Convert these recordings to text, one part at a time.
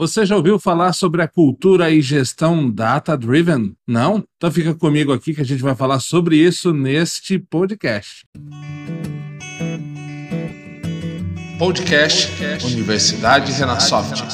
Você já ouviu falar sobre a cultura e gestão data-driven? Não? Então fica comigo aqui que a gente vai falar sobre isso neste podcast. Podcast Universidade Renasoft.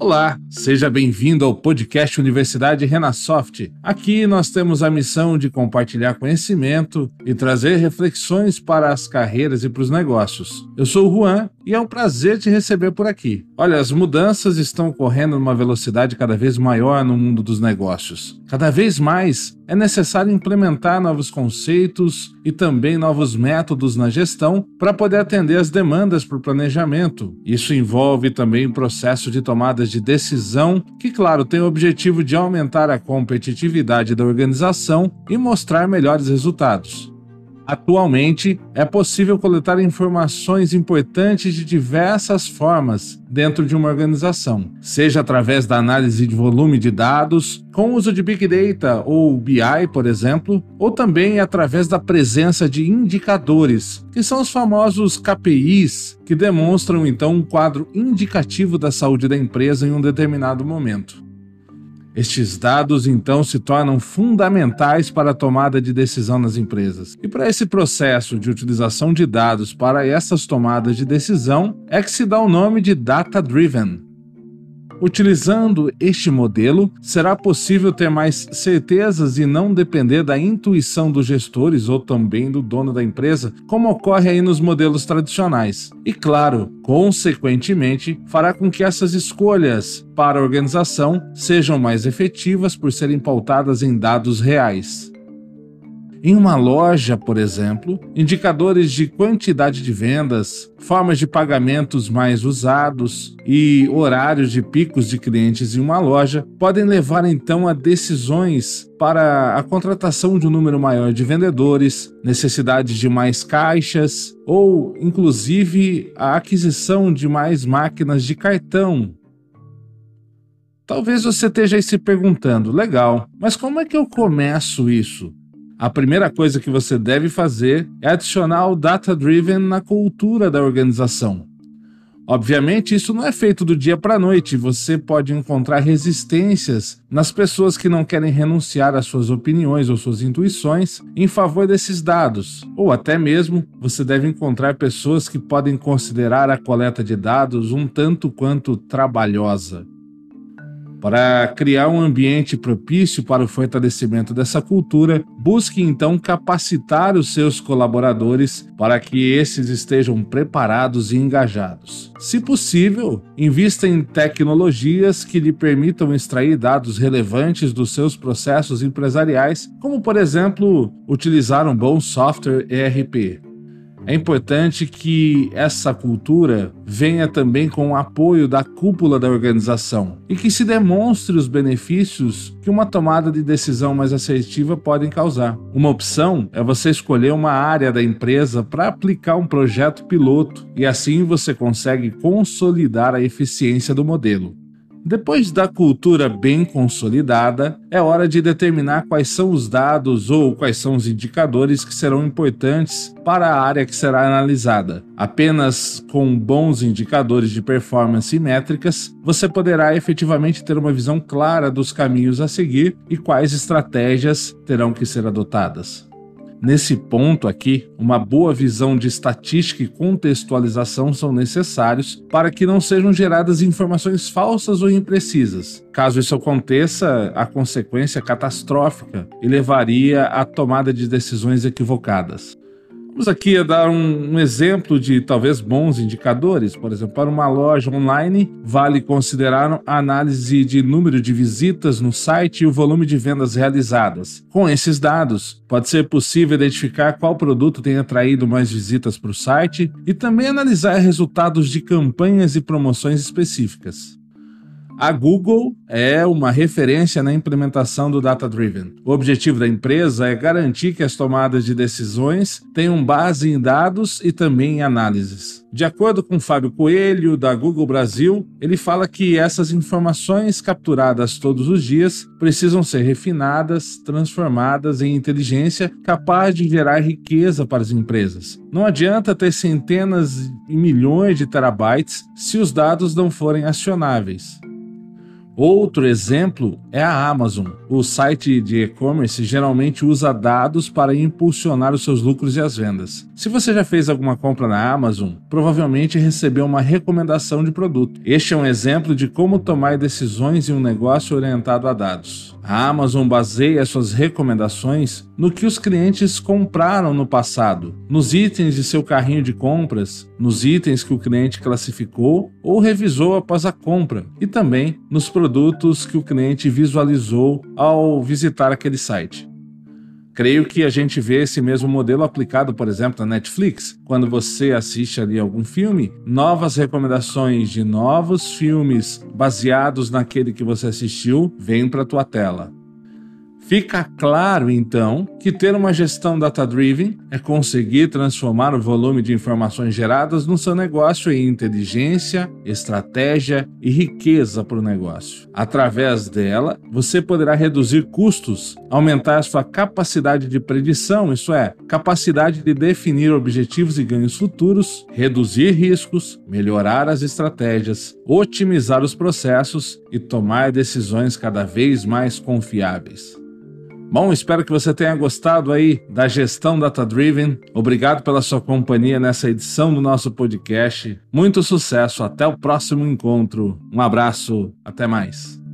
Olá, seja bem-vindo ao podcast Universidade Renasoft. Aqui nós temos a missão de compartilhar conhecimento e trazer reflexões para as carreiras e para os negócios. Eu sou o Juan e é um prazer te receber por aqui. Olha, as mudanças estão ocorrendo numa velocidade cada vez maior no mundo dos negócios. Cada vez mais é necessário implementar novos conceitos e também novos métodos na gestão para poder atender às demandas por planejamento. Isso envolve também o processo de tomadas de decisão, que, claro, tem o objetivo de aumentar a competitividade da organização e mostrar melhores resultados. Atualmente, é possível coletar informações importantes de diversas formas dentro de uma organização, seja através da análise de volume de dados, com uso de Big Data ou BI, por exemplo, ou também através da presença de indicadores, que são os famosos KPIs, que demonstram então um quadro indicativo da saúde da empresa em um determinado momento. Estes dados então se tornam fundamentais para a tomada de decisão nas empresas. E para esse processo de utilização de dados para essas tomadas de decisão é que se dá o nome de data driven. Utilizando este modelo, será possível ter mais certezas e não depender da intuição dos gestores ou também do dono da empresa, como ocorre aí nos modelos tradicionais. E claro, consequentemente, fará com que essas escolhas para a organização sejam mais efetivas por serem pautadas em dados reais. Em uma loja, por exemplo, indicadores de quantidade de vendas, formas de pagamentos mais usados e horários de picos de clientes em uma loja podem levar então a decisões para a contratação de um número maior de vendedores, necessidade de mais caixas ou, inclusive, a aquisição de mais máquinas de cartão Talvez você esteja aí se perguntando, legal, mas como é que eu começo isso? A primeira coisa que você deve fazer é adicionar o data driven na cultura da organização. Obviamente, isso não é feito do dia para a noite. Você pode encontrar resistências nas pessoas que não querem renunciar às suas opiniões ou suas intuições em favor desses dados. Ou até mesmo, você deve encontrar pessoas que podem considerar a coleta de dados um tanto quanto trabalhosa. Para criar um ambiente propício para o fortalecimento dessa cultura, busque então capacitar os seus colaboradores para que esses estejam preparados e engajados. Se possível, invista em tecnologias que lhe permitam extrair dados relevantes dos seus processos empresariais, como por exemplo, utilizar um bom software ERP. É importante que essa cultura venha também com o apoio da cúpula da organização e que se demonstre os benefícios que uma tomada de decisão mais assertiva podem causar. Uma opção é você escolher uma área da empresa para aplicar um projeto piloto e assim você consegue consolidar a eficiência do modelo. Depois da cultura bem consolidada, é hora de determinar quais são os dados ou quais são os indicadores que serão importantes para a área que será analisada. Apenas com bons indicadores de performance e métricas, você poderá efetivamente ter uma visão clara dos caminhos a seguir e quais estratégias terão que ser adotadas. Nesse ponto aqui, uma boa visão de estatística e contextualização são necessários para que não sejam geradas informações falsas ou imprecisas. Caso isso aconteça, a consequência é catastrófica e levaria à tomada de decisões equivocadas. Vamos aqui a dar um, um, exemplo de talvez bons indicadores. Por exemplo, para uma loja online, vale considerar a análise de número de visitas no site e o volume de vendas realizadas. Com esses dados, pode ser possível identificar qual produto tem atraído mais visitas para o site e também analisar resultados de campanhas e promoções específicas. A Google é uma referência na implementação do Data Driven. O objetivo da empresa é garantir que as tomadas de decisões tenham base em dados e também em análises. De acordo com Fábio Coelho, da Google Brasil, ele fala que essas informações capturadas todos os dias precisam ser refinadas, transformadas em inteligência capaz de gerar riqueza para as empresas. Não adianta ter centenas e milhões de terabytes se os dados não forem acionáveis. Outro exemplo é a Amazon. O site de e-commerce geralmente usa dados para impulsionar os seus lucros e as vendas. Se você já fez alguma compra na Amazon, provavelmente recebeu uma recomendação de produto. Este é um exemplo de como tomar decisões em um negócio orientado a dados. A Amazon baseia suas recomendações no que os clientes compraram no passado, nos itens de seu carrinho de compras, nos itens que o cliente classificou ou revisou após a compra e também nos produtos que o cliente visualizou ao visitar aquele site. Creio que a gente vê esse mesmo modelo aplicado, por exemplo, na Netflix. Quando você assiste ali algum filme, novas recomendações de novos filmes baseados naquele que você assistiu vêm para a tua tela. Fica claro, então, que ter uma gestão data-driven é conseguir transformar o volume de informações geradas no seu negócio em inteligência, estratégia e riqueza para o negócio. Através dela, você poderá reduzir custos, aumentar sua capacidade de predição, isso é, capacidade de definir objetivos e ganhos futuros, reduzir riscos, melhorar as estratégias, otimizar os processos e tomar decisões cada vez mais confiáveis. Bom, espero que você tenha gostado aí da gestão Data Driven. Obrigado pela sua companhia nessa edição do nosso podcast. Muito sucesso, até o próximo encontro. Um abraço, até mais.